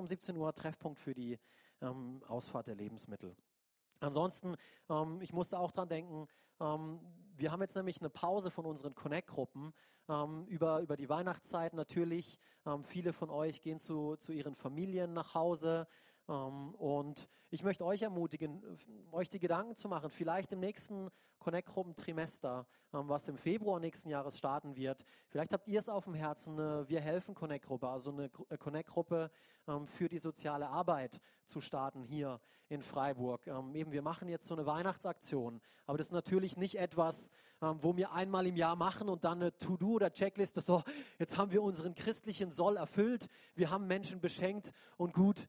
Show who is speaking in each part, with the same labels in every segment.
Speaker 1: um 17 Uhr Treffpunkt für die ähm, Ausfahrt der Lebensmittel. Ansonsten, ähm, ich musste auch dran denken, ähm, wir haben jetzt nämlich eine Pause von unseren Connect-Gruppen ähm, über, über die Weihnachtszeit natürlich. Ähm, viele von euch gehen zu, zu ihren Familien nach Hause. Ähm, und ich möchte euch ermutigen, euch die Gedanken zu machen, vielleicht im nächsten Connect-Gruppen-Trimester, ähm, was im Februar nächsten Jahres starten wird. Vielleicht habt ihr es auf dem Herzen, eine Wir helfen Connect-Gruppe, also eine äh, Connect-Gruppe für die soziale Arbeit zu starten hier in Freiburg. Eben, wir machen jetzt so eine Weihnachtsaktion, aber das ist natürlich nicht etwas, wo wir einmal im Jahr machen und dann eine To-Do oder Checkliste, so, jetzt haben wir unseren christlichen Soll erfüllt, wir haben Menschen beschenkt und gut,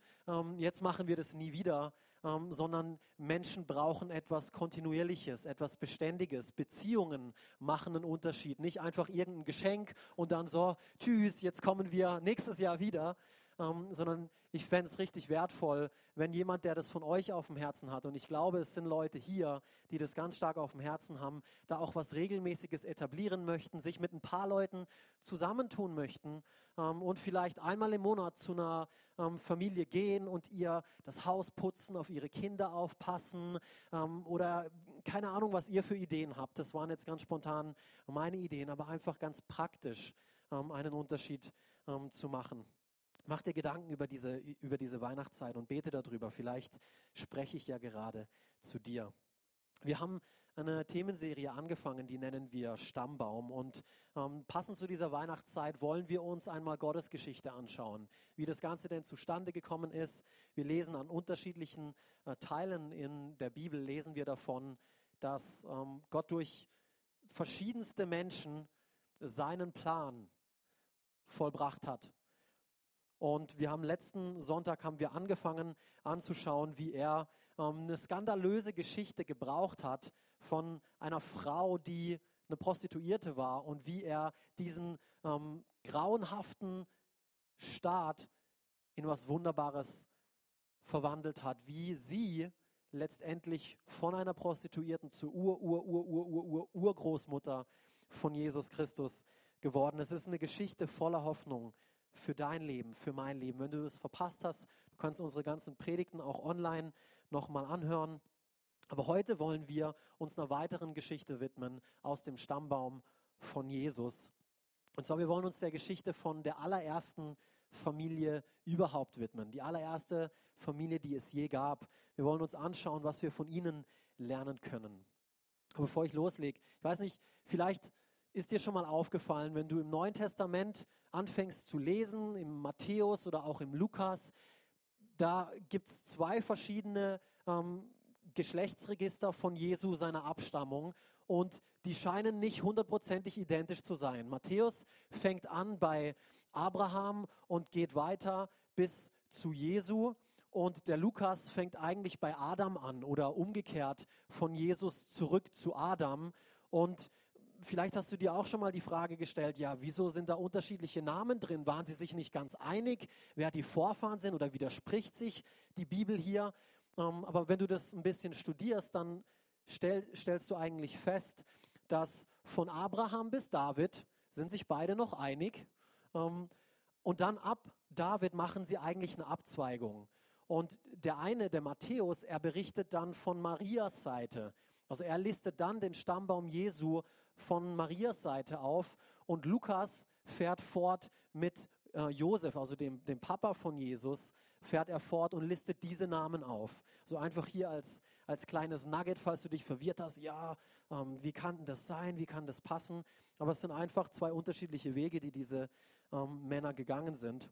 Speaker 1: jetzt machen wir das nie wieder, ähm, sondern Menschen brauchen etwas Kontinuierliches, etwas Beständiges. Beziehungen machen einen Unterschied. Nicht einfach irgendein Geschenk und dann so, tschüss, jetzt kommen wir nächstes Jahr wieder, ähm, sondern ich fände es richtig wertvoll, wenn jemand, der das von euch auf dem Herzen hat, und ich glaube, es sind Leute hier, die das ganz stark auf dem Herzen haben, da auch was Regelmäßiges etablieren möchten, sich mit ein paar Leuten zusammentun möchten ähm, und vielleicht einmal im Monat zu einer ähm, Familie gehen und ihr das Haus putzen, auf ihre Kinder aufpassen ähm, oder keine Ahnung, was ihr für Ideen habt. Das waren jetzt ganz spontan meine Ideen, aber einfach ganz praktisch ähm, einen Unterschied ähm, zu machen. Mach dir Gedanken über diese, über diese Weihnachtszeit und bete darüber. Vielleicht spreche ich ja gerade zu dir. Wir haben eine Themenserie angefangen, die nennen wir Stammbaum. Und ähm, passend zu dieser Weihnachtszeit wollen wir uns einmal Gottes Geschichte anschauen, wie das Ganze denn zustande gekommen ist. Wir lesen an unterschiedlichen äh, Teilen in der Bibel, lesen wir davon, dass ähm, Gott durch verschiedenste Menschen seinen Plan vollbracht hat. Und wir haben letzten Sonntag haben wir angefangen anzuschauen, wie er ähm, eine skandalöse Geschichte gebraucht hat von einer Frau, die eine Prostituierte war und wie er diesen ähm, grauenhaften Staat in was Wunderbares verwandelt hat, wie sie letztendlich von einer Prostituierten zur Ur, Ur, Ur, Ur, Ur, Ur, Urgroßmutter von Jesus Christus geworden ist. Es ist eine Geschichte voller Hoffnung für dein Leben, für mein Leben. Wenn du es verpasst hast, du kannst unsere ganzen Predigten auch online nochmal anhören. Aber heute wollen wir uns einer weiteren Geschichte widmen aus dem Stammbaum von Jesus. Und zwar, wir wollen uns der Geschichte von der allerersten Familie überhaupt widmen. Die allererste Familie, die es je gab. Wir wollen uns anschauen, was wir von ihnen lernen können. Aber bevor ich loslege, ich weiß nicht, vielleicht ist dir schon mal aufgefallen, wenn du im Neuen Testament anfängst zu lesen, im Matthäus oder auch im Lukas, da gibt es zwei verschiedene ähm, Geschlechtsregister von Jesu, seiner Abstammung, und die scheinen nicht hundertprozentig identisch zu sein. Matthäus fängt an bei Abraham und geht weiter bis zu Jesu. Und der Lukas fängt eigentlich bei Adam an oder umgekehrt von Jesus zurück zu Adam. Und vielleicht hast du dir auch schon mal die Frage gestellt, ja, wieso sind da unterschiedliche Namen drin? Waren sie sich nicht ganz einig, wer die Vorfahren sind oder widerspricht sich die Bibel hier? Ähm, aber wenn du das ein bisschen studierst, dann stell, stellst du eigentlich fest, dass von Abraham bis David sind sich beide noch einig. Ähm, und dann ab David machen sie eigentlich eine Abzweigung. Und der eine, der Matthäus, er berichtet dann von Marias Seite. Also er listet dann den Stammbaum Jesu von Marias Seite auf und Lukas fährt fort mit äh, Josef, also dem, dem Papa von Jesus, fährt er fort und listet diese Namen auf. So einfach hier als, als kleines Nugget, falls du dich verwirrt hast, ja, ähm, wie kann das sein, wie kann das passen? Aber es sind einfach zwei unterschiedliche Wege, die diese ähm, Männer gegangen sind.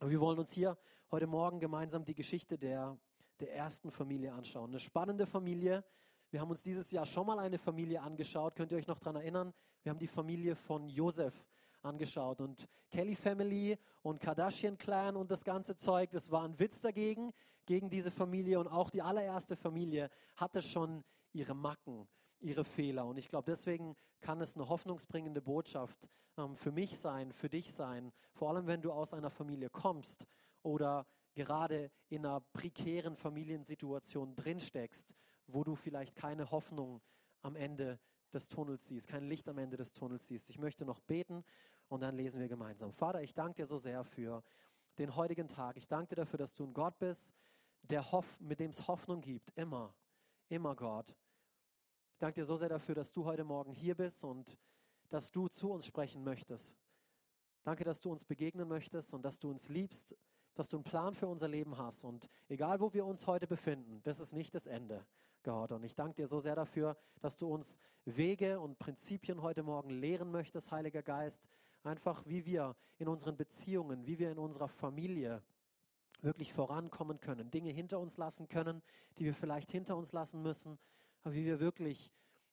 Speaker 1: Und wir wollen uns hier heute Morgen gemeinsam die Geschichte der, der ersten Familie anschauen. Eine spannende Familie, wir haben uns dieses Jahr schon mal eine Familie angeschaut. Könnt ihr euch noch daran erinnern? Wir haben die Familie von Josef angeschaut. Und Kelly Family und Kardashian Clan und das ganze Zeug, das war ein Witz dagegen, gegen diese Familie. Und auch die allererste Familie hatte schon ihre Macken, ihre Fehler. Und ich glaube, deswegen kann es eine hoffnungsbringende Botschaft ähm, für mich sein, für dich sein. Vor allem, wenn du aus einer Familie kommst oder gerade in einer prekären Familiensituation drinsteckst, wo du vielleicht keine Hoffnung am Ende des Tunnels siehst, kein Licht am Ende des Tunnels siehst. Ich möchte noch beten und dann lesen wir gemeinsam. Vater, ich danke dir so sehr für den heutigen Tag. Ich danke dir dafür, dass du ein Gott bist, der Hoff, mit dem es Hoffnung gibt. Immer, immer Gott. Ich danke dir so sehr dafür, dass du heute Morgen hier bist und dass du zu uns sprechen möchtest. Danke, dass du uns begegnen möchtest und dass du uns liebst, dass du einen Plan für unser Leben hast. Und egal, wo wir uns heute befinden, das ist nicht das Ende, Gott. Und ich danke dir so sehr dafür, dass du uns Wege und Prinzipien heute Morgen lehren möchtest, Heiliger Geist. Einfach, wie wir in unseren Beziehungen, wie wir in unserer Familie wirklich vorankommen können, Dinge hinter uns lassen können, die wir vielleicht hinter uns lassen müssen, aber wie wir wirklich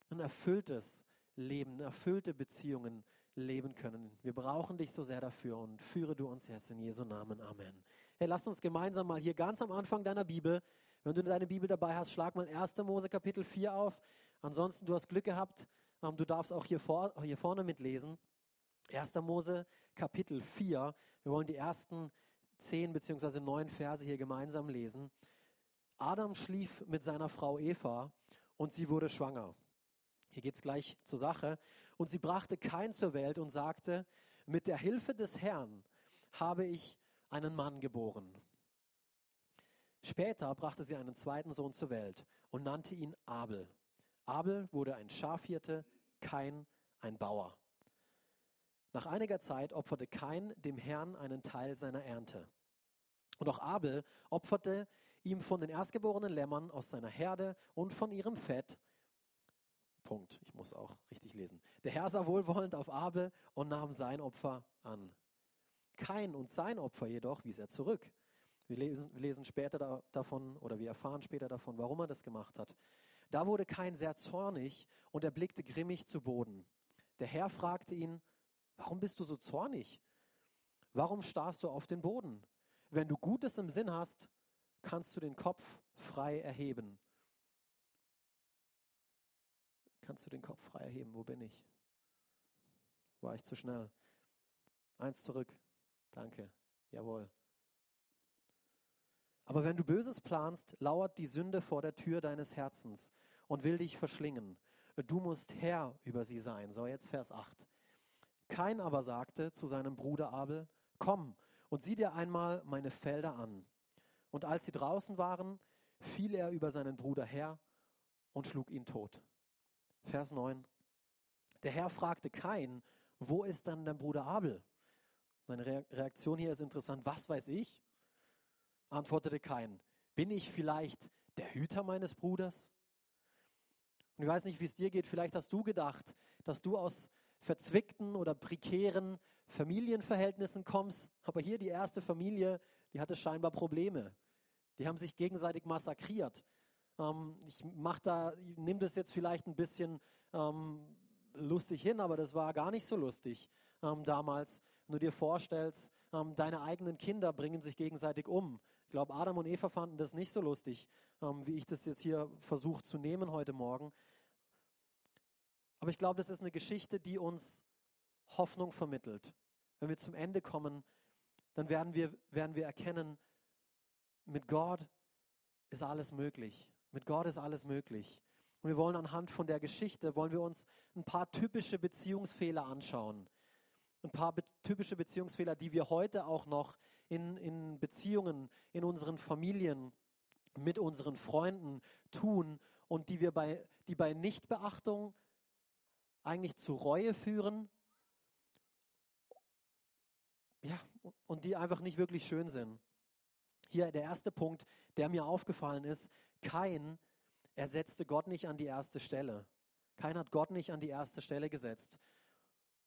Speaker 1: ein erfülltes Leben, erfüllte Beziehungen leben können. Wir brauchen dich so sehr dafür und führe du uns jetzt in Jesu Namen. Amen. Hey, lass uns gemeinsam mal hier ganz am Anfang deiner Bibel, wenn du deine Bibel dabei hast, schlag mal 1. Mose Kapitel 4 auf. Ansonsten, du hast Glück gehabt, ähm, du darfst auch hier, vor, hier vorne mitlesen. 1. Mose Kapitel 4. Wir wollen die ersten zehn beziehungsweise neun Verse hier gemeinsam lesen. Adam schlief mit seiner Frau Eva und sie wurde schwanger. Hier geht es gleich zur Sache. Und sie brachte Kain zur Welt und sagte, mit der Hilfe des Herrn habe ich einen Mann geboren. Später brachte sie einen zweiten Sohn zur Welt und nannte ihn Abel. Abel wurde ein Schafhirte, Kain ein Bauer. Nach einiger Zeit opferte Kain dem Herrn einen Teil seiner Ernte. Und auch Abel opferte ihm von den erstgeborenen Lämmern aus seiner Herde und von ihrem Fett Punkt. Ich muss auch richtig lesen. Der Herr sah wohlwollend auf Abel und nahm sein Opfer an. Kein und sein Opfer jedoch wies er zurück. Wir lesen, wir lesen später da, davon oder wir erfahren später davon, warum er das gemacht hat. Da wurde Kain sehr zornig und er blickte grimmig zu Boden. Der Herr fragte ihn, warum bist du so zornig? Warum starrst du auf den Boden? Wenn du Gutes im Sinn hast, kannst du den Kopf frei erheben. Kannst du den Kopf frei erheben? Wo bin ich? War ich zu schnell? Eins zurück. Danke. Jawohl. Aber wenn du Böses planst, lauert die Sünde vor der Tür deines Herzens und will dich verschlingen. Du musst Herr über sie sein. So, jetzt Vers 8. Kein aber sagte zu seinem Bruder Abel, komm und sieh dir einmal meine Felder an. Und als sie draußen waren, fiel er über seinen Bruder her und schlug ihn tot. Vers 9. Der Herr fragte Kain, wo ist dann dein Bruder Abel? Seine Reaktion hier ist interessant. Was weiß ich? Antwortete Kain. Bin ich vielleicht der Hüter meines Bruders? Und ich weiß nicht, wie es dir geht. Vielleicht hast du gedacht, dass du aus verzwickten oder prekären Familienverhältnissen kommst. Aber hier die erste Familie, die hatte scheinbar Probleme. Die haben sich gegenseitig massakriert. Ähm, ich mach da, nehme das jetzt vielleicht ein bisschen ähm, lustig hin, aber das war gar nicht so lustig ähm, damals. Wenn du dir vorstellst, ähm, deine eigenen Kinder bringen sich gegenseitig um. Ich glaube, Adam und Eva fanden das nicht so lustig, ähm, wie ich das jetzt hier versuche zu nehmen heute Morgen. Aber ich glaube, das ist eine Geschichte, die uns Hoffnung vermittelt. Wenn wir zum Ende kommen, dann werden wir, werden wir erkennen, mit Gott ist alles möglich. Mit Gott ist alles möglich. Und wir wollen anhand von der Geschichte, wollen wir uns ein paar typische Beziehungsfehler anschauen. Ein paar be typische Beziehungsfehler, die wir heute auch noch in, in Beziehungen, in unseren Familien, mit unseren Freunden tun und die wir bei, die bei Nichtbeachtung eigentlich zu Reue führen. Ja, und die einfach nicht wirklich schön sind. Hier der erste Punkt, der mir aufgefallen ist, Kain, er setzte Gott nicht an die erste Stelle. Kain hat Gott nicht an die erste Stelle gesetzt.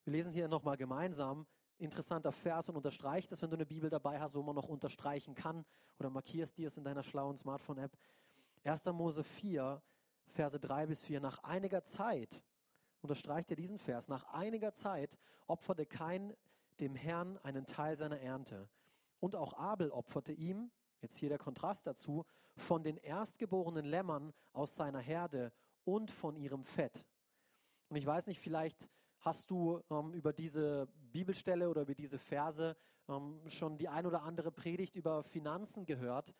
Speaker 1: Wir lesen hier nochmal gemeinsam, interessanter Vers und unterstreicht es, wenn du eine Bibel dabei hast, wo man noch unterstreichen kann oder markierst dir es in deiner schlauen Smartphone-App. 1. Mose 4, Verse 3 bis 4. Nach einiger Zeit, unterstreicht er diesen Vers, nach einiger Zeit opferte Kain dem Herrn einen Teil seiner Ernte. Und auch Abel opferte ihm Jetzt hier der Kontrast dazu, von den erstgeborenen Lämmern aus seiner Herde und von ihrem Fett. Und ich weiß nicht, vielleicht hast du ähm, über diese Bibelstelle oder über diese Verse ähm, schon die ein oder andere Predigt über Finanzen gehört,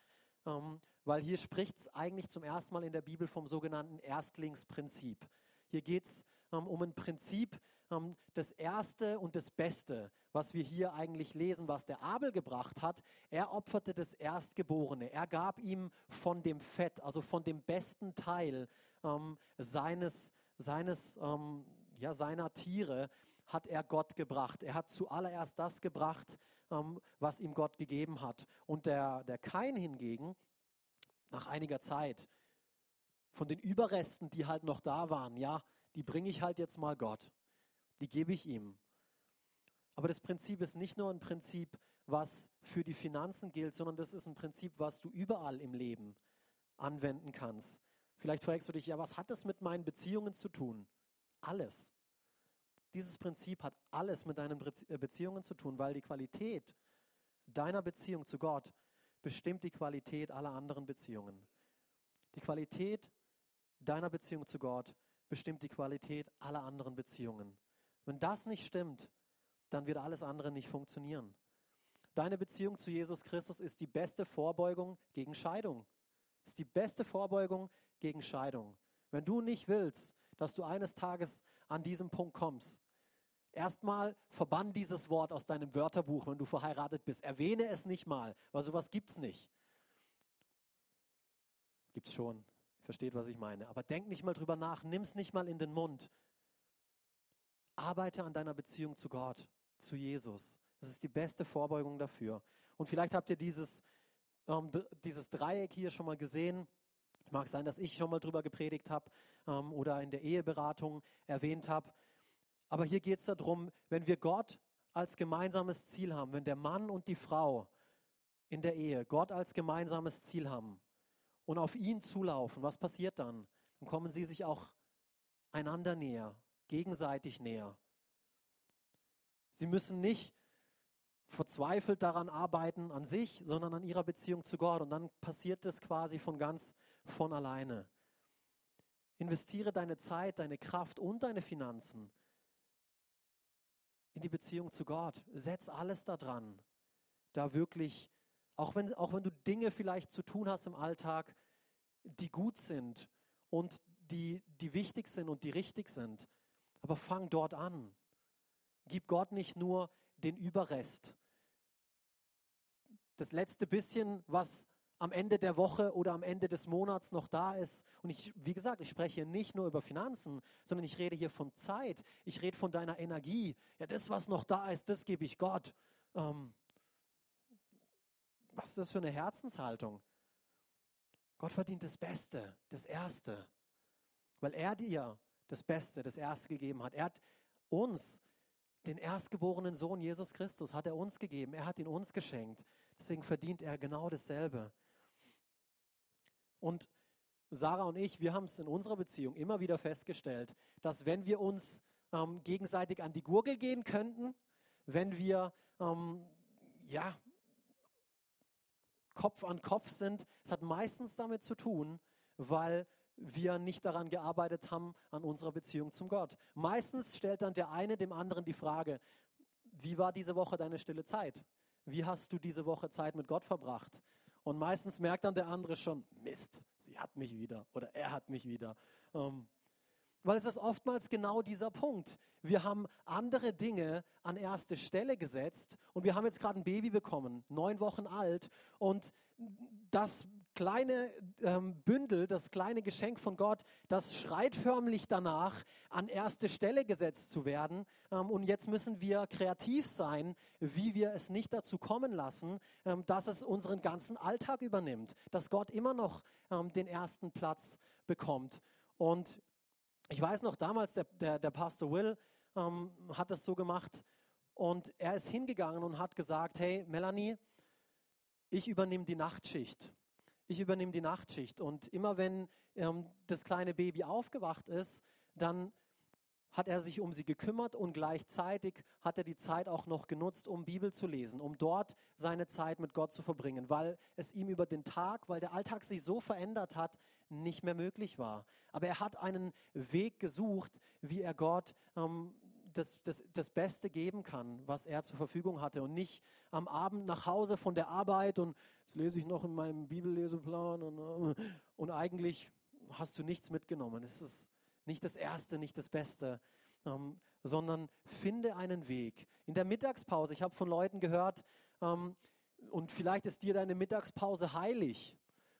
Speaker 1: ähm, weil hier spricht es eigentlich zum ersten Mal in der Bibel vom sogenannten Erstlingsprinzip. Hier geht es um ein Prinzip, ähm, das Erste und das Beste, was wir hier eigentlich lesen, was der Abel gebracht hat. Er opferte das Erstgeborene. Er gab ihm von dem Fett, also von dem besten Teil ähm, seines, seines, ähm, ja, seiner Tiere, hat er Gott gebracht. Er hat zuallererst das gebracht, ähm, was ihm Gott gegeben hat. Und der, der Kain hingegen, nach einiger Zeit, von den Überresten, die halt noch da waren, ja, die bringe ich halt jetzt mal Gott. Die gebe ich ihm. Aber das Prinzip ist nicht nur ein Prinzip, was für die Finanzen gilt, sondern das ist ein Prinzip, was du überall im Leben anwenden kannst. Vielleicht fragst du dich, ja, was hat das mit meinen Beziehungen zu tun? Alles. Dieses Prinzip hat alles mit deinen äh, Beziehungen zu tun, weil die Qualität deiner Beziehung zu Gott bestimmt die Qualität aller anderen Beziehungen. Die Qualität deiner Beziehung zu Gott bestimmt die Qualität aller anderen Beziehungen. Wenn das nicht stimmt, dann wird alles andere nicht funktionieren. Deine Beziehung zu Jesus Christus ist die beste Vorbeugung gegen Scheidung. Ist die beste Vorbeugung gegen Scheidung. Wenn du nicht willst, dass du eines Tages an diesem Punkt kommst, erstmal verbann dieses Wort aus deinem Wörterbuch, wenn du verheiratet bist. Erwähne es nicht mal, weil sowas gibt es nicht. Es gibt es schon. Versteht, was ich meine. Aber denk nicht mal drüber nach, nimm es nicht mal in den Mund. Arbeite an deiner Beziehung zu Gott, zu Jesus. Das ist die beste Vorbeugung dafür. Und vielleicht habt ihr dieses, ähm, dieses Dreieck hier schon mal gesehen. Mag sein, dass ich schon mal drüber gepredigt habe ähm, oder in der Eheberatung erwähnt habe. Aber hier geht es darum, wenn wir Gott als gemeinsames Ziel haben, wenn der Mann und die Frau in der Ehe Gott als gemeinsames Ziel haben, und auf ihn zulaufen, was passiert dann? Dann kommen sie sich auch einander näher, gegenseitig näher. Sie müssen nicht verzweifelt daran arbeiten an sich, sondern an ihrer Beziehung zu Gott. Und dann passiert es quasi von ganz von alleine. Investiere deine Zeit, deine Kraft und deine Finanzen in die Beziehung zu Gott. Setz alles daran, da wirklich auch wenn, auch wenn du Dinge vielleicht zu tun hast im Alltag, die gut sind und die, die wichtig sind und die richtig sind. Aber fang dort an. Gib Gott nicht nur den Überrest. Das letzte bisschen, was am Ende der Woche oder am Ende des Monats noch da ist. Und ich, wie gesagt, ich spreche hier nicht nur über Finanzen, sondern ich rede hier von Zeit. Ich rede von deiner Energie. Ja, das, was noch da ist, das gebe ich Gott. Ähm, was ist das für eine Herzenshaltung? Gott verdient das Beste, das Erste, weil er dir das Beste, das Erste gegeben hat. Er hat uns, den erstgeborenen Sohn Jesus Christus, hat er uns gegeben. Er hat ihn uns geschenkt. Deswegen verdient er genau dasselbe. Und Sarah und ich, wir haben es in unserer Beziehung immer wieder festgestellt, dass wenn wir uns ähm, gegenseitig an die Gurgel gehen könnten, wenn wir ähm, ja Kopf an Kopf sind. Es hat meistens damit zu tun, weil wir nicht daran gearbeitet haben, an unserer Beziehung zum Gott. Meistens stellt dann der eine dem anderen die Frage, wie war diese Woche deine stille Zeit? Wie hast du diese Woche Zeit mit Gott verbracht? Und meistens merkt dann der andere schon, Mist, sie hat mich wieder oder er hat mich wieder. Ähm, weil es ist oftmals genau dieser Punkt. Wir haben andere Dinge an erste Stelle gesetzt und wir haben jetzt gerade ein Baby bekommen, neun Wochen alt. Und das kleine ähm, Bündel, das kleine Geschenk von Gott, das schreit förmlich danach, an erste Stelle gesetzt zu werden. Ähm, und jetzt müssen wir kreativ sein, wie wir es nicht dazu kommen lassen, ähm, dass es unseren ganzen Alltag übernimmt, dass Gott immer noch ähm, den ersten Platz bekommt. Und ich weiß noch damals, der, der, der Pastor Will ähm, hat das so gemacht und er ist hingegangen und hat gesagt, hey Melanie, ich übernehme die Nachtschicht. Ich übernehme die Nachtschicht und immer wenn ähm, das kleine Baby aufgewacht ist, dann hat er sich um sie gekümmert und gleichzeitig hat er die Zeit auch noch genutzt, um Bibel zu lesen, um dort seine Zeit mit Gott zu verbringen, weil es ihm über den Tag, weil der Alltag sich so verändert hat, nicht mehr möglich war. Aber er hat einen Weg gesucht, wie er Gott ähm, das, das, das Beste geben kann, was er zur Verfügung hatte und nicht am Abend nach Hause von der Arbeit und das lese ich noch in meinem Bibelleseplan und, äh, und eigentlich hast du nichts mitgenommen. Es ist nicht das Erste, nicht das Beste, ähm, sondern finde einen Weg. In der Mittagspause, ich habe von Leuten gehört, ähm, und vielleicht ist dir deine Mittagspause heilig,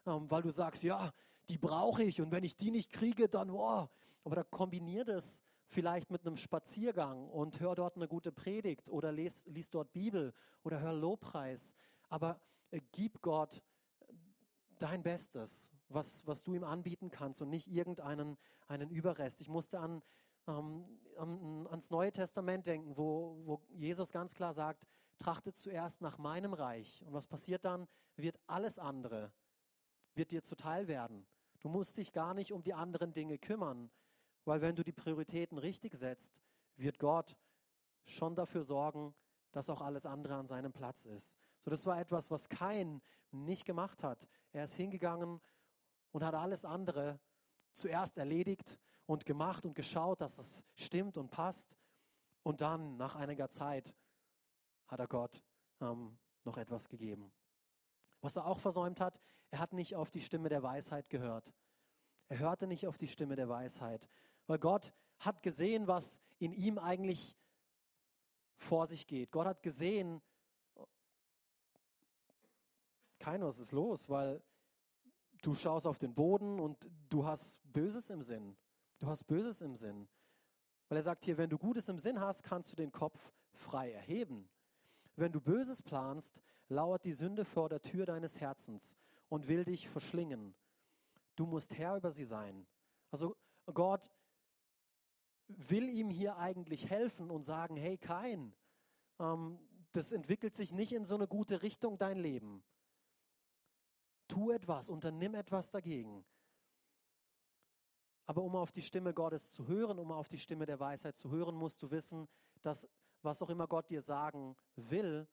Speaker 1: ähm, weil du sagst, ja, die brauche ich und wenn ich die nicht kriege, dann, wow. Aber da kombinier das vielleicht mit einem Spaziergang und hör dort eine gute Predigt oder lies, lies dort Bibel oder hör Lobpreis. Aber äh, gib Gott dein Bestes, was, was du ihm anbieten kannst und nicht irgendeinen einen Überrest. Ich musste an, ähm, an, ans Neue Testament denken, wo, wo Jesus ganz klar sagt, trachtet zuerst nach meinem Reich. Und was passiert dann? Wird alles andere, wird dir zuteil werden. Du musst dich gar nicht um die anderen Dinge kümmern, weil wenn du die Prioritäten richtig setzt, wird Gott schon dafür sorgen, dass auch alles andere an seinem Platz ist. So, das war etwas, was Kain nicht gemacht hat. Er ist hingegangen und hat alles andere zuerst erledigt und gemacht und geschaut, dass es stimmt und passt. Und dann, nach einiger Zeit, hat er Gott ähm, noch etwas gegeben. Was er auch versäumt hat, er hat nicht auf die Stimme der Weisheit gehört. Er hörte nicht auf die Stimme der Weisheit, weil Gott hat gesehen, was in ihm eigentlich vor sich geht. Gott hat gesehen, kein was ist los, weil du schaust auf den Boden und du hast Böses im Sinn. Du hast Böses im Sinn. Weil er sagt hier, wenn du Gutes im Sinn hast, kannst du den Kopf frei erheben. Wenn du Böses planst, lauert die Sünde vor der Tür deines Herzens und will dich verschlingen. Du musst Herr über sie sein. Also Gott will ihm hier eigentlich helfen und sagen, hey Kain, ähm, das entwickelt sich nicht in so eine gute Richtung, dein Leben. Tu etwas, unternimm etwas dagegen. Aber um auf die Stimme Gottes zu hören, um auf die Stimme der Weisheit zu hören, musst du wissen, dass was auch immer Gott dir sagen will,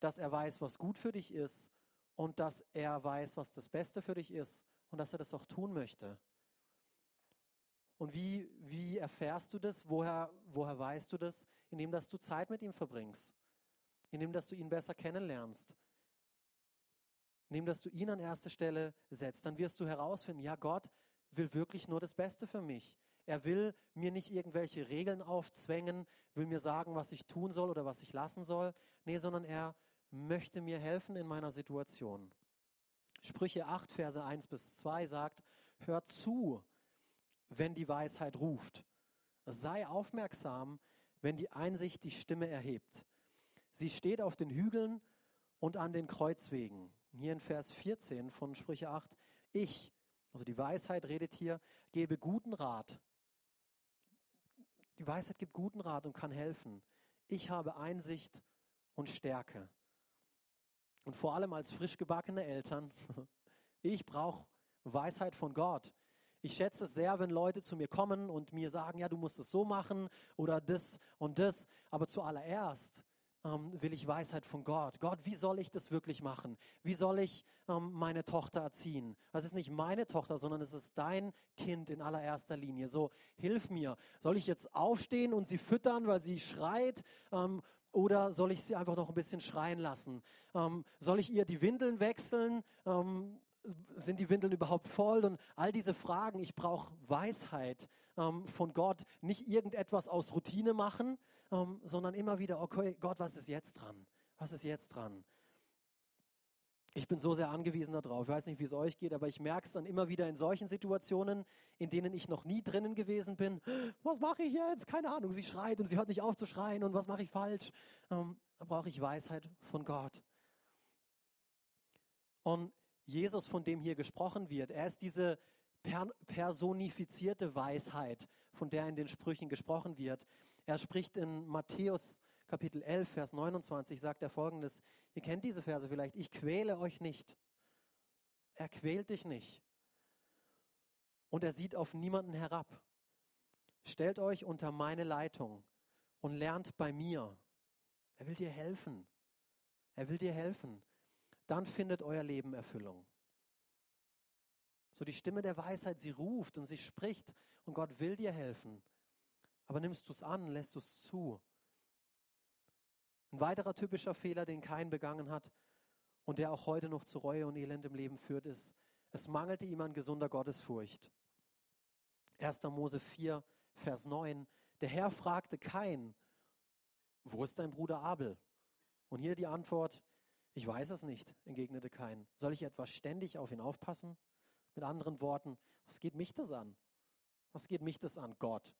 Speaker 1: dass er weiß, was gut für dich ist und dass er weiß, was das Beste für dich ist und dass er das auch tun möchte. Und wie, wie erfährst du das? Woher, woher weißt du das? Indem, dass du Zeit mit ihm verbringst. Indem, dass du ihn besser kennenlernst. Indem, dass du ihn an erste Stelle setzt. Dann wirst du herausfinden, ja, Gott will wirklich nur das Beste für mich. Er will mir nicht irgendwelche Regeln aufzwängen, will mir sagen, was ich tun soll oder was ich lassen soll. Nee, sondern er möchte mir helfen in meiner Situation. Sprüche 8, Verse 1 bis 2 sagt, hör zu, wenn die Weisheit ruft. Sei aufmerksam, wenn die Einsicht die Stimme erhebt. Sie steht auf den Hügeln und an den Kreuzwegen. Hier in Vers 14 von Sprüche 8. Ich, also die Weisheit redet hier, gebe guten Rat. Die Weisheit gibt guten Rat und kann helfen. Ich habe Einsicht und Stärke. Und vor allem als frisch gebackene Eltern, ich brauche Weisheit von Gott. Ich schätze es sehr, wenn Leute zu mir kommen und mir sagen, ja, du musst es so machen oder das und das. Aber zuallererst ähm, will ich Weisheit von Gott. Gott, wie soll ich das wirklich machen? Wie soll ich ähm, meine Tochter erziehen? Das ist nicht meine Tochter, sondern es ist dein Kind in allererster Linie. So, hilf mir. Soll ich jetzt aufstehen und sie füttern, weil sie schreit? Ähm, oder soll ich sie einfach noch ein bisschen schreien lassen? Ähm, soll ich ihr die Windeln wechseln? Sind die Windeln überhaupt voll? Und all diese Fragen, ich brauche Weisheit ähm, von Gott, nicht irgendetwas aus Routine machen, ähm, sondern immer wieder, okay, Gott, was ist jetzt dran? Was ist jetzt dran? Ich bin so sehr angewiesen darauf. Ich weiß nicht, wie es euch geht, aber ich merke es dann immer wieder in solchen Situationen, in denen ich noch nie drinnen gewesen bin. Was mache ich jetzt? Keine Ahnung. Sie schreit und sie hört nicht auf zu schreien und was mache ich falsch? Ähm, da brauche ich Weisheit von Gott. Und Jesus, von dem hier gesprochen wird. Er ist diese personifizierte Weisheit, von der in den Sprüchen gesprochen wird. Er spricht in Matthäus Kapitel 11, Vers 29, sagt er folgendes. Ihr kennt diese Verse vielleicht. Ich quäle euch nicht. Er quält dich nicht. Und er sieht auf niemanden herab. Stellt euch unter meine Leitung und lernt bei mir. Er will dir helfen. Er will dir helfen dann findet euer Leben Erfüllung. So die Stimme der Weisheit, sie ruft und sie spricht und Gott will dir helfen. Aber nimmst du es an, lässt du es zu? Ein weiterer typischer Fehler, den kein begangen hat und der auch heute noch zu Reue und Elend im Leben führt, ist, es mangelte ihm an gesunder Gottesfurcht. 1. Mose 4, Vers 9. Der Herr fragte Kain, wo ist dein Bruder Abel? Und hier die Antwort, ich weiß es nicht, entgegnete Kain. Soll ich etwa ständig auf ihn aufpassen? Mit anderen Worten, was geht mich das an? Was geht mich das an, Gott?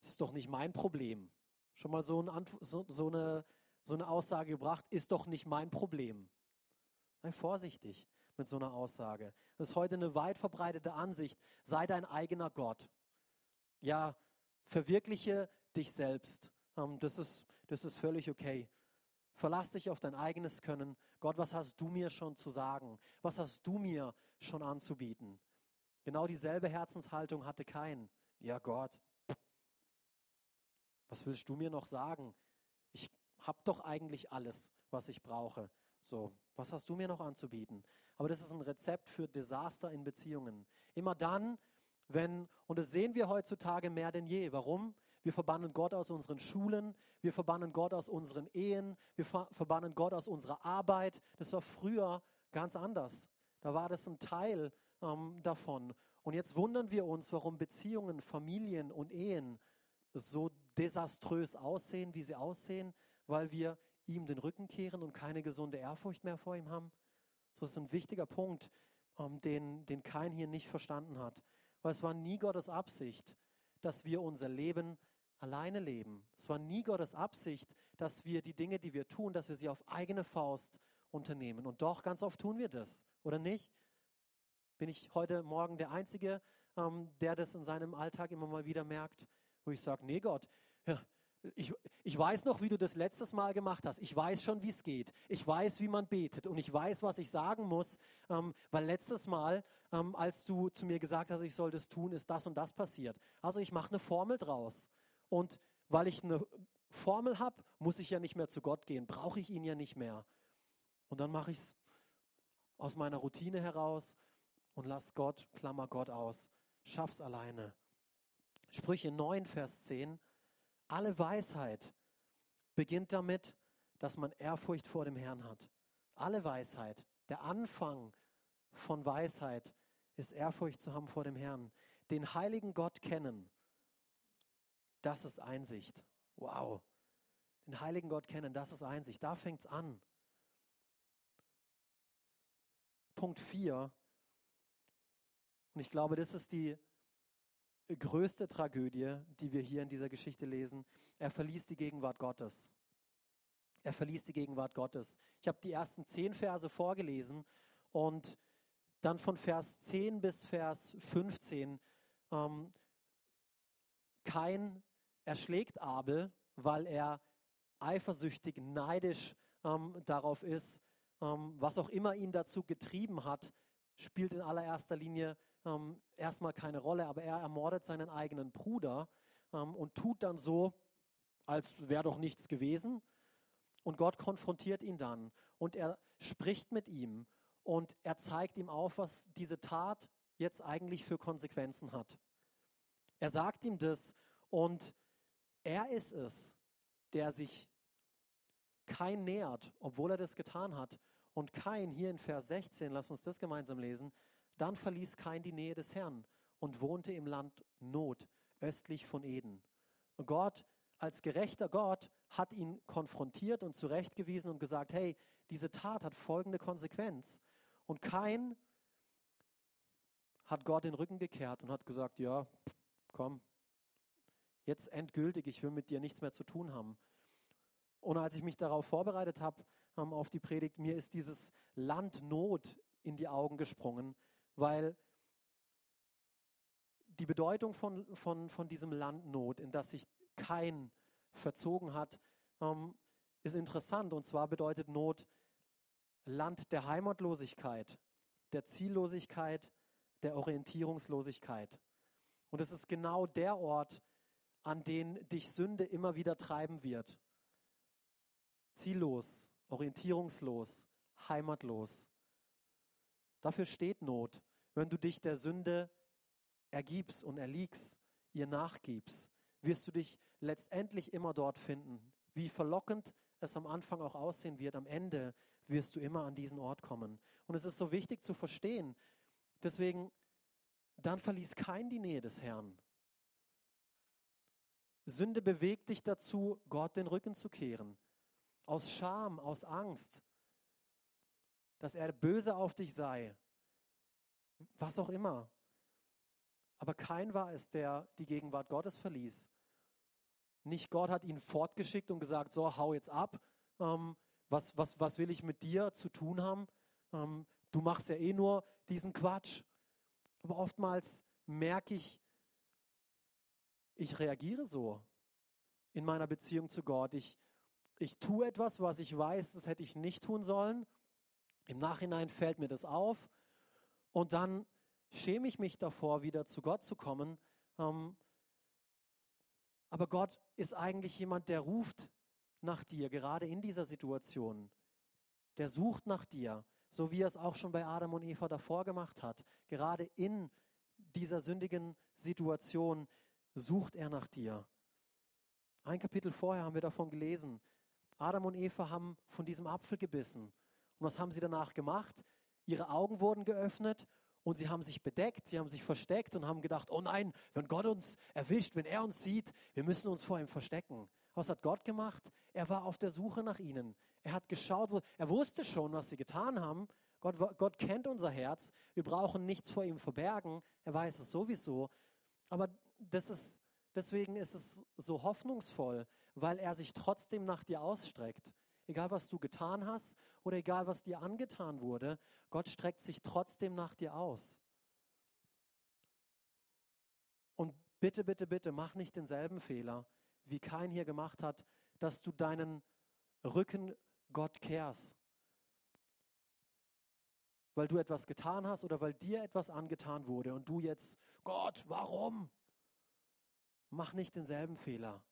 Speaker 1: Das ist doch nicht mein Problem. Schon mal so, ein, so, so, eine, so eine Aussage gebracht, ist doch nicht mein Problem. Sei vorsichtig mit so einer Aussage. Das ist heute eine weit verbreitete Ansicht. Sei dein eigener Gott. Ja, verwirkliche dich selbst. Ähm, das, ist, das ist völlig okay. Verlass dich auf dein eigenes Können. Gott, was hast du mir schon zu sagen? Was hast du mir schon anzubieten? Genau dieselbe Herzenshaltung hatte kein. Ja, Gott, was willst du mir noch sagen? Ich habe doch eigentlich alles, was ich brauche. So, was hast du mir noch anzubieten? Aber das ist ein Rezept für Desaster in Beziehungen. Immer dann, wenn, und das sehen wir heutzutage mehr denn je. Warum? Wir verbannen Gott aus unseren Schulen, wir verbannen Gott aus unseren Ehen, wir verbannen Gott aus unserer Arbeit. Das war früher ganz anders. Da war das ein Teil ähm, davon. Und jetzt wundern wir uns, warum Beziehungen, Familien und Ehen so desaströs aussehen, wie sie aussehen, weil wir ihm den Rücken kehren und keine gesunde Ehrfurcht mehr vor ihm haben. Das ist ein wichtiger Punkt, ähm, den, den kein hier nicht verstanden hat. Weil es war nie Gottes Absicht, dass wir unser Leben alleine leben. Es war nie Gottes Absicht, dass wir die Dinge, die wir tun, dass wir sie auf eigene Faust unternehmen. Und doch, ganz oft tun wir das, oder nicht? Bin ich heute Morgen der Einzige, ähm, der das in seinem Alltag immer mal wieder merkt, wo ich sage, nee Gott, ja, ich, ich weiß noch, wie du das letztes Mal gemacht hast. Ich weiß schon, wie es geht. Ich weiß, wie man betet. Und ich weiß, was ich sagen muss. Ähm, weil letztes Mal, ähm, als du zu mir gesagt hast, ich soll das tun, ist das und das passiert. Also ich mache eine Formel draus. Und weil ich eine Formel habe, muss ich ja nicht mehr zu Gott gehen. Brauche ich ihn ja nicht mehr. Und dann mache ich es aus meiner Routine heraus und lass Gott, Klammer Gott aus. Schaff's alleine. Sprüche 9, Vers 10. Alle Weisheit beginnt damit, dass man Ehrfurcht vor dem Herrn hat. Alle Weisheit. Der Anfang von Weisheit ist Ehrfurcht zu haben vor dem Herrn. Den heiligen Gott kennen, das ist Einsicht. Wow. Den heiligen Gott kennen, das ist Einsicht. Da fängt es an. Punkt 4. Und ich glaube, das ist die größte Tragödie, die wir hier in dieser Geschichte lesen. Er verließ die Gegenwart Gottes. Er verließ die Gegenwart Gottes. Ich habe die ersten zehn Verse vorgelesen und dann von Vers 10 bis Vers 15. Ähm, kein erschlägt Abel, weil er eifersüchtig, neidisch ähm, darauf ist, ähm, was auch immer ihn dazu getrieben hat, spielt in allererster Linie ähm, erstmal keine Rolle, aber er ermordet seinen eigenen Bruder ähm, und tut dann so, als wäre doch nichts gewesen. Und Gott konfrontiert ihn dann und er spricht mit ihm und er zeigt ihm auf, was diese Tat jetzt eigentlich für Konsequenzen hat. Er sagt ihm das und er ist es, der sich kein nähert, obwohl er das getan hat. Und kein, hier in Vers 16, lass uns das gemeinsam lesen, dann verließ Kain die Nähe des Herrn und wohnte im Land Not, östlich von Eden. Und Gott, als gerechter Gott, hat ihn konfrontiert und zurechtgewiesen und gesagt, hey, diese Tat hat folgende Konsequenz. Und Kain hat Gott den Rücken gekehrt und hat gesagt, ja, komm, jetzt endgültig, ich will mit dir nichts mehr zu tun haben. Und als ich mich darauf vorbereitet habe, auf die Predigt, mir ist dieses Land Not in die Augen gesprungen, weil die Bedeutung von, von, von diesem Landnot, in das sich kein verzogen hat, ähm, ist interessant. Und zwar bedeutet Not Land der Heimatlosigkeit, der Ziellosigkeit, der Orientierungslosigkeit. Und es ist genau der Ort, an den dich Sünde immer wieder treiben wird. Ziellos, orientierungslos, heimatlos. Dafür steht Not wenn du dich der Sünde ergibst und erliegst, ihr nachgibst, wirst du dich letztendlich immer dort finden. Wie verlockend es am Anfang auch aussehen wird, am Ende wirst du immer an diesen Ort kommen. Und es ist so wichtig zu verstehen. Deswegen dann verließ kein die Nähe des Herrn. Sünde bewegt dich dazu, Gott den Rücken zu kehren. Aus Scham, aus Angst, dass er böse auf dich sei. Was auch immer. Aber kein war es, der die Gegenwart Gottes verließ. Nicht Gott hat ihn fortgeschickt und gesagt, so, hau jetzt ab. Ähm, was, was, was will ich mit dir zu tun haben? Ähm, du machst ja eh nur diesen Quatsch. Aber oftmals merke ich, ich reagiere so in meiner Beziehung zu Gott. Ich, ich tue etwas, was ich weiß, das hätte ich nicht tun sollen. Im Nachhinein fällt mir das auf und dann schäme ich mich davor, wieder zu Gott zu kommen. Ähm, aber Gott ist eigentlich jemand, der ruft nach dir, gerade in dieser Situation. Der sucht nach dir, so wie er es auch schon bei Adam und Eva davor gemacht hat. Gerade in dieser sündigen Situation sucht er nach dir. Ein Kapitel vorher haben wir davon gelesen. Adam und Eva haben von diesem Apfel gebissen. Und was haben sie danach gemacht? Ihre Augen wurden geöffnet und sie haben sich bedeckt, sie haben sich versteckt und haben gedacht, oh nein, wenn Gott uns erwischt, wenn er uns sieht, wir müssen uns vor ihm verstecken. Was hat Gott gemacht? Er war auf der Suche nach ihnen. Er hat geschaut, er wusste schon, was sie getan haben. Gott, Gott kennt unser Herz. Wir brauchen nichts vor ihm verbergen. Er weiß es sowieso. Aber das ist, deswegen ist es so hoffnungsvoll, weil er sich trotzdem nach dir ausstreckt egal was du getan hast oder egal was dir angetan wurde, Gott streckt sich trotzdem nach dir aus. Und bitte, bitte, bitte, mach nicht denselben Fehler, wie kein hier gemacht hat, dass du deinen Rücken Gott kehrst. Weil du etwas getan hast oder weil dir etwas angetan wurde und du jetzt, Gott, warum? Mach nicht denselben Fehler.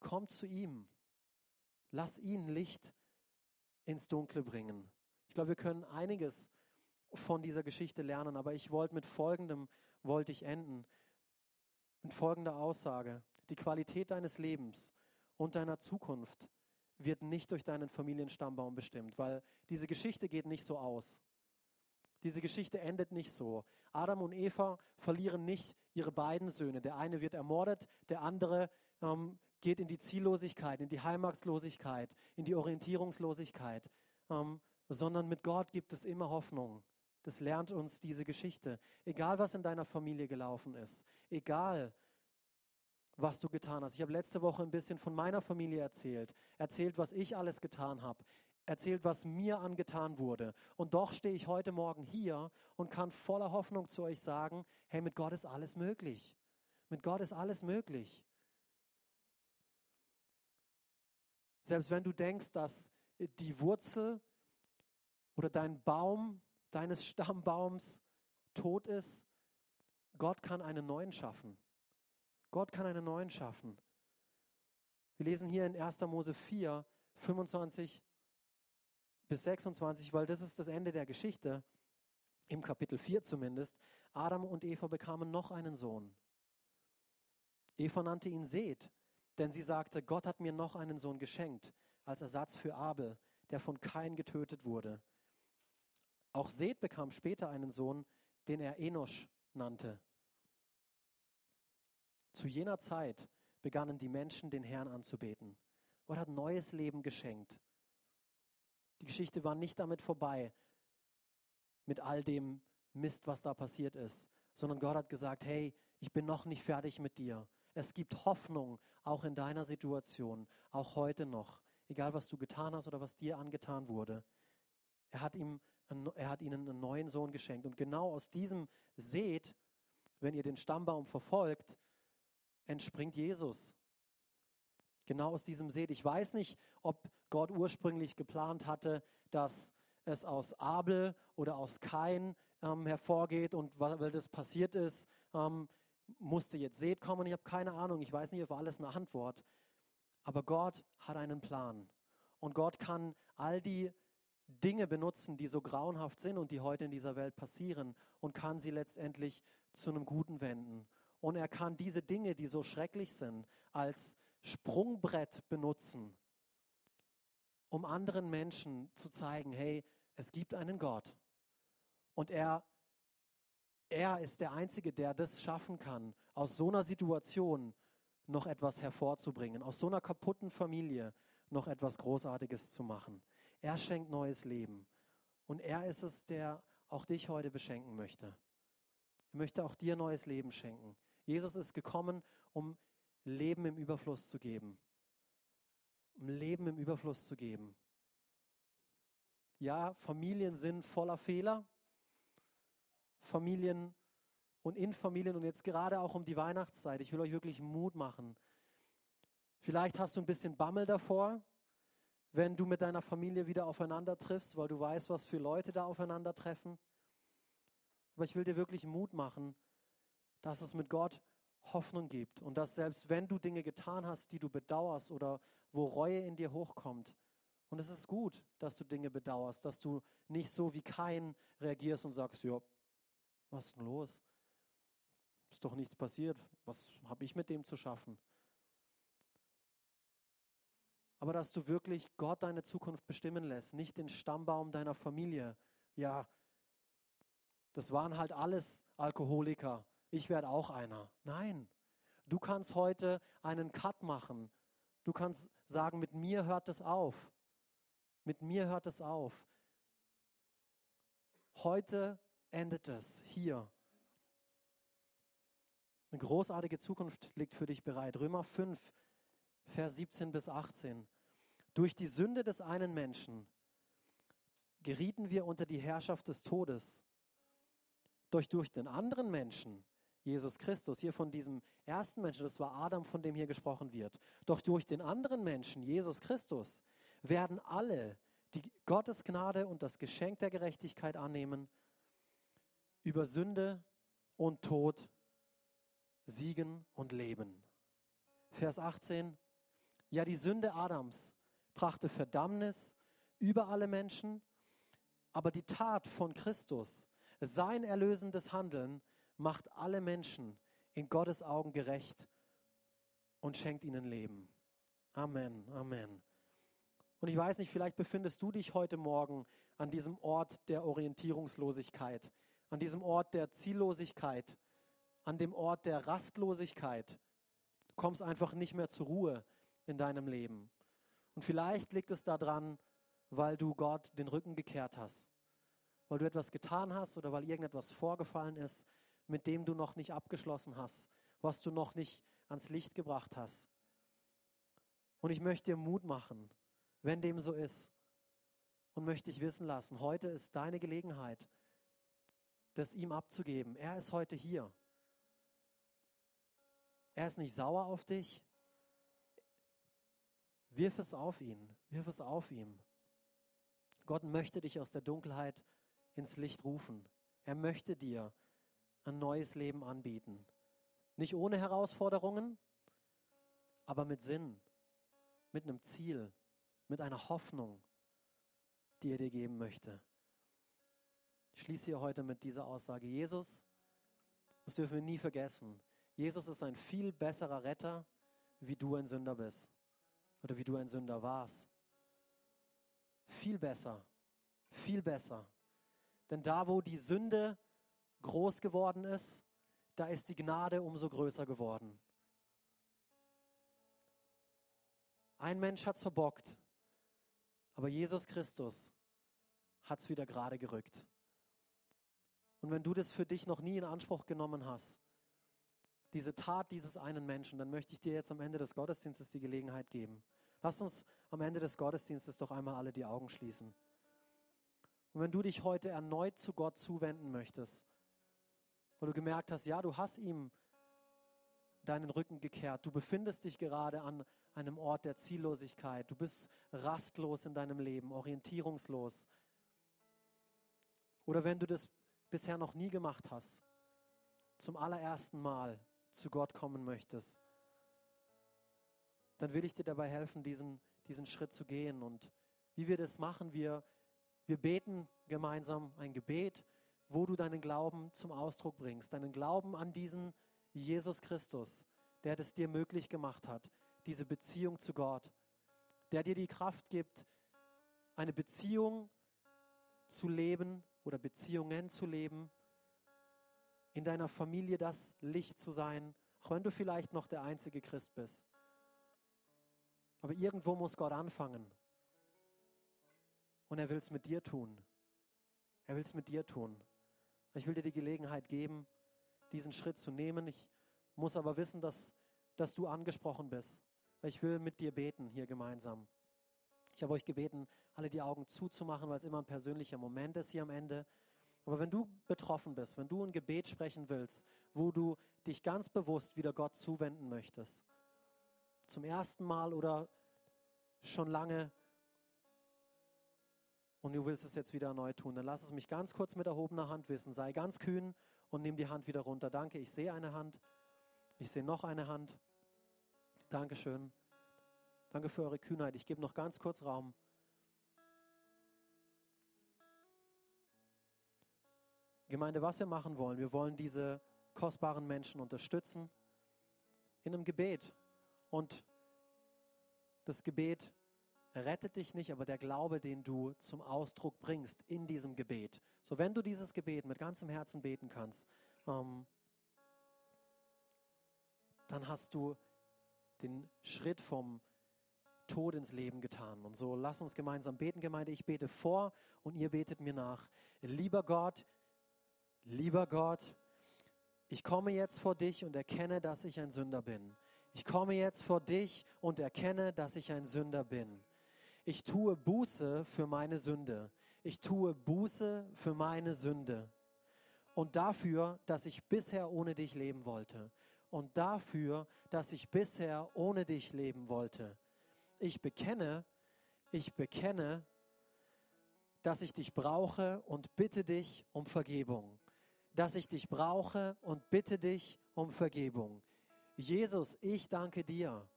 Speaker 1: Komm zu ihm. Lass ihn Licht ins Dunkle bringen. Ich glaube, wir können einiges von dieser Geschichte lernen, aber ich wollte mit folgendem wollte ich enden. Mit folgender Aussage. Die Qualität deines Lebens und deiner Zukunft wird nicht durch deinen Familienstammbaum bestimmt, weil diese Geschichte geht nicht so aus. Diese Geschichte endet nicht so. Adam und Eva verlieren nicht ihre beiden Söhne. Der eine wird ermordet, der andere ähm, geht in die Ziellosigkeit, in die Heimatslosigkeit, in die Orientierungslosigkeit, ähm, sondern mit Gott gibt es immer Hoffnung. Das lernt uns diese Geschichte. Egal, was in deiner Familie gelaufen ist, egal, was du getan hast. Ich habe letzte Woche ein bisschen von meiner Familie erzählt, erzählt, was ich alles getan habe, erzählt, was mir angetan wurde. Und doch stehe ich heute Morgen hier und kann voller Hoffnung zu euch sagen, hey, mit Gott ist alles möglich. Mit Gott ist alles möglich. Selbst wenn du denkst, dass die Wurzel oder dein Baum deines Stammbaums tot ist, Gott kann einen neuen schaffen. Gott kann einen neuen schaffen. Wir lesen hier in 1. Mose 4, 25 bis 26, weil das ist das Ende der Geschichte, im Kapitel 4 zumindest. Adam und Eva bekamen noch einen Sohn. Eva nannte ihn Seth, denn sie sagte, Gott hat mir noch einen Sohn geschenkt, als Ersatz für Abel, der von Kain getötet wurde. Auch Seth bekam später einen Sohn, den er Enosch nannte. Zu jener Zeit begannen die Menschen den Herrn anzubeten. Gott hat neues Leben geschenkt. Die Geschichte war nicht damit vorbei, mit all dem Mist, was da passiert ist, sondern Gott hat gesagt, hey, ich bin noch nicht fertig mit dir. Es gibt Hoffnung, auch in deiner Situation, auch heute noch. Egal, was du getan hast oder was dir angetan wurde. Er hat, ihm, er hat ihnen einen neuen Sohn geschenkt. Und genau aus diesem Seht, wenn ihr den Stammbaum verfolgt, entspringt Jesus. Genau aus diesem Seht. Ich weiß nicht, ob Gott ursprünglich geplant hatte, dass es aus Abel oder aus Kain ähm, hervorgeht und weil das passiert ist, ähm, musste jetzt Seth kommen? Ich habe keine Ahnung. Ich weiß nicht auf alles eine Antwort. Aber Gott hat einen Plan. Und Gott kann all die Dinge benutzen, die so grauenhaft sind und die heute in dieser Welt passieren und kann sie letztendlich zu einem Guten wenden. Und er kann diese Dinge, die so schrecklich sind, als Sprungbrett benutzen, um anderen Menschen zu zeigen, hey, es gibt einen Gott. Und er er ist der Einzige, der das schaffen kann, aus so einer Situation noch etwas hervorzubringen, aus so einer kaputten Familie noch etwas Großartiges zu machen. Er schenkt neues Leben. Und er ist es, der auch dich heute beschenken möchte. Er möchte auch dir neues Leben schenken. Jesus ist gekommen, um Leben im Überfluss zu geben. Um Leben im Überfluss zu geben. Ja, Familien sind voller Fehler. Familien und in Familien und jetzt gerade auch um die Weihnachtszeit. Ich will euch wirklich Mut machen. Vielleicht hast du ein bisschen Bammel davor, wenn du mit deiner Familie wieder aufeinander triffst, weil du weißt, was für Leute da aufeinandertreffen. Aber ich will dir wirklich Mut machen, dass es mit Gott Hoffnung gibt und dass selbst wenn du Dinge getan hast, die du bedauerst oder wo Reue in dir hochkommt, und es ist gut, dass du Dinge bedauerst, dass du nicht so wie kein reagierst und sagst, ja, was ist denn los? Ist doch nichts passiert. Was habe ich mit dem zu schaffen? Aber dass du wirklich Gott deine Zukunft bestimmen lässt, nicht den Stammbaum deiner Familie. Ja, das waren halt alles Alkoholiker. Ich werde auch einer. Nein, du kannst heute einen Cut machen. Du kannst sagen, mit mir hört es auf. Mit mir hört es auf. Heute endet es hier. Eine großartige Zukunft liegt für dich bereit. Römer 5, Vers 17 bis 18. Durch die Sünde des einen Menschen gerieten wir unter die Herrschaft des Todes. Durch, durch den anderen Menschen, Jesus Christus, hier von diesem ersten Menschen, das war Adam, von dem hier gesprochen wird. Doch durch den anderen Menschen, Jesus Christus, werden alle, die Gottes Gnade und das Geschenk der Gerechtigkeit annehmen, über Sünde und Tod siegen und leben. Vers 18. Ja, die Sünde Adams brachte Verdammnis über alle Menschen, aber die Tat von Christus, sein erlösendes Handeln, macht alle Menschen in Gottes Augen gerecht und schenkt ihnen Leben. Amen, Amen. Und ich weiß nicht, vielleicht befindest du dich heute Morgen an diesem Ort der Orientierungslosigkeit an diesem Ort der Ziellosigkeit, an dem Ort der Rastlosigkeit. Du kommst einfach nicht mehr zur Ruhe in deinem Leben. Und vielleicht liegt es daran, weil du Gott den Rücken gekehrt hast, weil du etwas getan hast oder weil irgendetwas vorgefallen ist, mit dem du noch nicht abgeschlossen hast, was du noch nicht ans Licht gebracht hast. Und ich möchte dir Mut machen, wenn dem so ist, und möchte dich wissen lassen, heute ist deine Gelegenheit, das ihm abzugeben. Er ist heute hier. Er ist nicht sauer auf dich. Wirf es auf ihn. Wirf es auf ihm. Gott möchte dich aus der Dunkelheit ins Licht rufen. Er möchte dir ein neues Leben anbieten. Nicht ohne Herausforderungen, aber mit Sinn, mit einem Ziel, mit einer Hoffnung, die er dir geben möchte. Ich schließe hier heute mit dieser Aussage. Jesus, das dürfen wir nie vergessen. Jesus ist ein viel besserer Retter, wie du ein Sünder bist oder wie du ein Sünder warst. Viel besser, viel besser. Denn da, wo die Sünde groß geworden ist, da ist die Gnade umso größer geworden. Ein Mensch hat es verbockt, aber Jesus Christus hat es wieder gerade gerückt. Und wenn du das für dich noch nie in Anspruch genommen hast, diese Tat dieses einen Menschen, dann möchte ich dir jetzt am Ende des Gottesdienstes die Gelegenheit geben. Lass uns am Ende des Gottesdienstes doch einmal alle die Augen schließen. Und wenn du dich heute erneut zu Gott zuwenden möchtest, weil du gemerkt hast, ja, du hast ihm deinen Rücken gekehrt, du befindest dich gerade an einem Ort der Ziellosigkeit, du bist rastlos in deinem Leben, orientierungslos. Oder wenn du das bisher noch nie gemacht hast, zum allerersten Mal zu Gott kommen möchtest, dann will ich dir dabei helfen, diesen, diesen Schritt zu gehen. Und wie wir das machen, wir, wir beten gemeinsam ein Gebet, wo du deinen Glauben zum Ausdruck bringst, deinen Glauben an diesen Jesus Christus, der das dir möglich gemacht hat, diese Beziehung zu Gott, der dir die Kraft gibt, eine Beziehung zu leben, oder Beziehungen zu leben, in deiner Familie das Licht zu sein, auch wenn du vielleicht noch der einzige Christ bist. Aber irgendwo muss Gott anfangen. Und er will es mit dir tun. Er will es mit dir tun. Ich will dir die Gelegenheit geben, diesen Schritt zu nehmen. Ich muss aber wissen, dass, dass du angesprochen bist. Ich will mit dir beten hier gemeinsam. Ich habe euch gebeten, alle die Augen zuzumachen, weil es immer ein persönlicher Moment ist hier am Ende. Aber wenn du betroffen bist, wenn du ein Gebet sprechen willst, wo du dich ganz bewusst wieder Gott zuwenden möchtest, zum ersten Mal oder schon lange und du willst es jetzt wieder neu tun, dann lass es mich ganz kurz mit erhobener Hand wissen. Sei ganz kühn und nimm die Hand wieder runter. Danke, ich sehe eine Hand. Ich sehe noch eine Hand. Dankeschön. Danke für eure Kühnheit. Ich gebe noch ganz kurz Raum. Gemeinde, was wir machen wollen, wir wollen diese kostbaren Menschen unterstützen in einem Gebet. Und das Gebet rettet dich nicht, aber der Glaube, den du zum Ausdruck bringst in diesem Gebet. So, wenn du dieses Gebet mit ganzem Herzen beten kannst, ähm, dann hast du den Schritt vom Tod ins Leben getan. Und so lass uns gemeinsam beten, Gemeinde. Ich bete vor und ihr betet mir nach. Lieber Gott, lieber Gott, ich komme jetzt vor dich und erkenne, dass ich ein Sünder bin. Ich komme jetzt vor dich und erkenne, dass ich ein Sünder bin. Ich tue Buße für meine Sünde. Ich tue Buße für meine Sünde. Und dafür, dass ich bisher ohne dich leben wollte. Und dafür, dass ich bisher ohne dich leben wollte. Ich bekenne, ich bekenne, dass ich dich brauche und bitte dich um Vergebung. Dass ich dich brauche und bitte dich um Vergebung. Jesus, ich danke dir.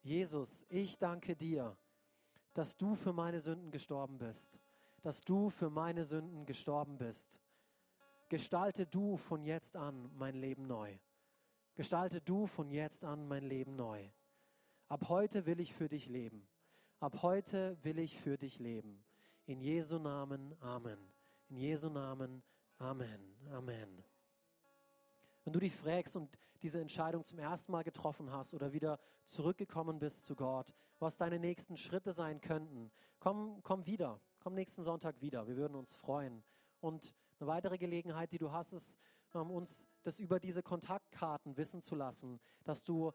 Speaker 1: Jesus, ich danke dir dass du für meine Sünden gestorben bist. Dass du für meine Sünden gestorben bist. Gestalte du von jetzt an mein Leben neu. Gestalte du von jetzt an mein Leben neu. Ab heute will ich für dich leben. Ab heute will ich für dich leben. In Jesu Namen, Amen. In Jesu Namen, Amen. Amen. Wenn du dich fragst und diese Entscheidung zum ersten Mal getroffen hast oder wieder zurückgekommen bist zu Gott, was deine nächsten Schritte sein könnten, komm, komm wieder. Komm nächsten Sonntag wieder. Wir würden uns freuen. Und eine weitere Gelegenheit, die du hast, ist, ähm, uns das über diese Kontaktkarten wissen zu lassen, dass du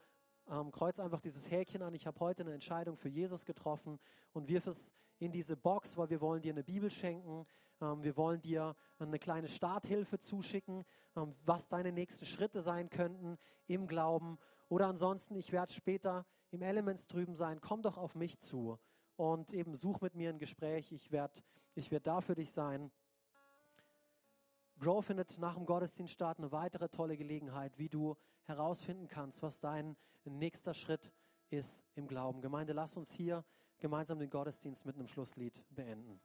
Speaker 1: ähm, kreuz einfach dieses Häkchen an, ich habe heute eine Entscheidung für Jesus getroffen und wirf es in diese Box, weil wir wollen dir eine Bibel schenken, ähm, wir wollen dir eine kleine Starthilfe zuschicken, ähm, was deine nächsten Schritte sein könnten im Glauben. Oder ansonsten, ich werde später im Elements drüben sein, komm doch auf mich zu und eben such mit mir ein Gespräch, ich werde ich werd da für dich sein. Grow findet nach dem Gottesdienst statt eine weitere tolle Gelegenheit, wie du herausfinden kannst, was dein nächster Schritt ist im Glauben. Gemeinde, lass uns hier gemeinsam den Gottesdienst mit einem Schlusslied beenden.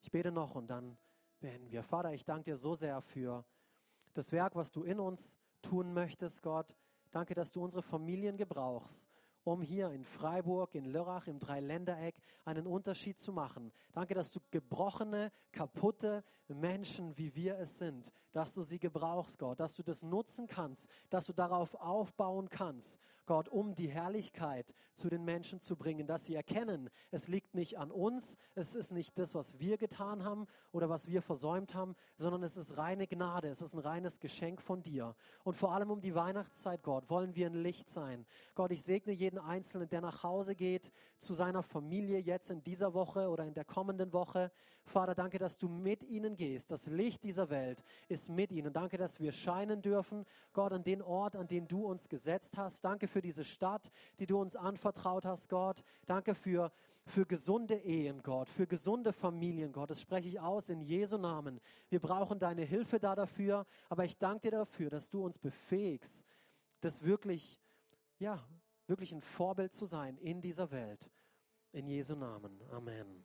Speaker 1: Ich bete noch und dann beenden wir. Vater, ich danke dir so sehr für das Werk, was du in uns tun möchtest, Gott. Danke, dass du unsere Familien gebrauchst, um hier in Freiburg, in Lörrach, im Dreiländereck einen Unterschied zu machen. Danke, dass du gebrochene, kaputte Menschen, wie wir es sind, dass du sie gebrauchst, Gott, dass du das nutzen kannst, dass du darauf aufbauen kannst, Gott, um die Herrlichkeit zu den Menschen zu bringen, dass sie erkennen, es liegt nicht an uns, es ist nicht das, was wir getan haben oder was wir versäumt haben, sondern es ist reine Gnade, es ist ein reines Geschenk von dir. Und vor allem um die Weihnachtszeit, Gott, wollen wir ein Licht sein. Gott, ich segne jeden jeden Einzelnen, der nach Hause geht, zu seiner Familie jetzt in dieser Woche oder in der kommenden Woche. Vater, danke, dass du mit ihnen gehst. Das Licht dieser Welt ist mit ihnen. Danke, dass wir scheinen dürfen, Gott, an den Ort, an den du uns gesetzt hast. Danke für diese Stadt, die du uns anvertraut hast, Gott. Danke für, für gesunde Ehen, Gott, für gesunde Familien, Gott. Das spreche ich aus in Jesu Namen. Wir brauchen deine Hilfe da dafür, aber ich danke dir dafür, dass du uns befähigst, das wirklich, ja, wirklich ein Vorbild zu sein in dieser Welt. In Jesu Namen. Amen.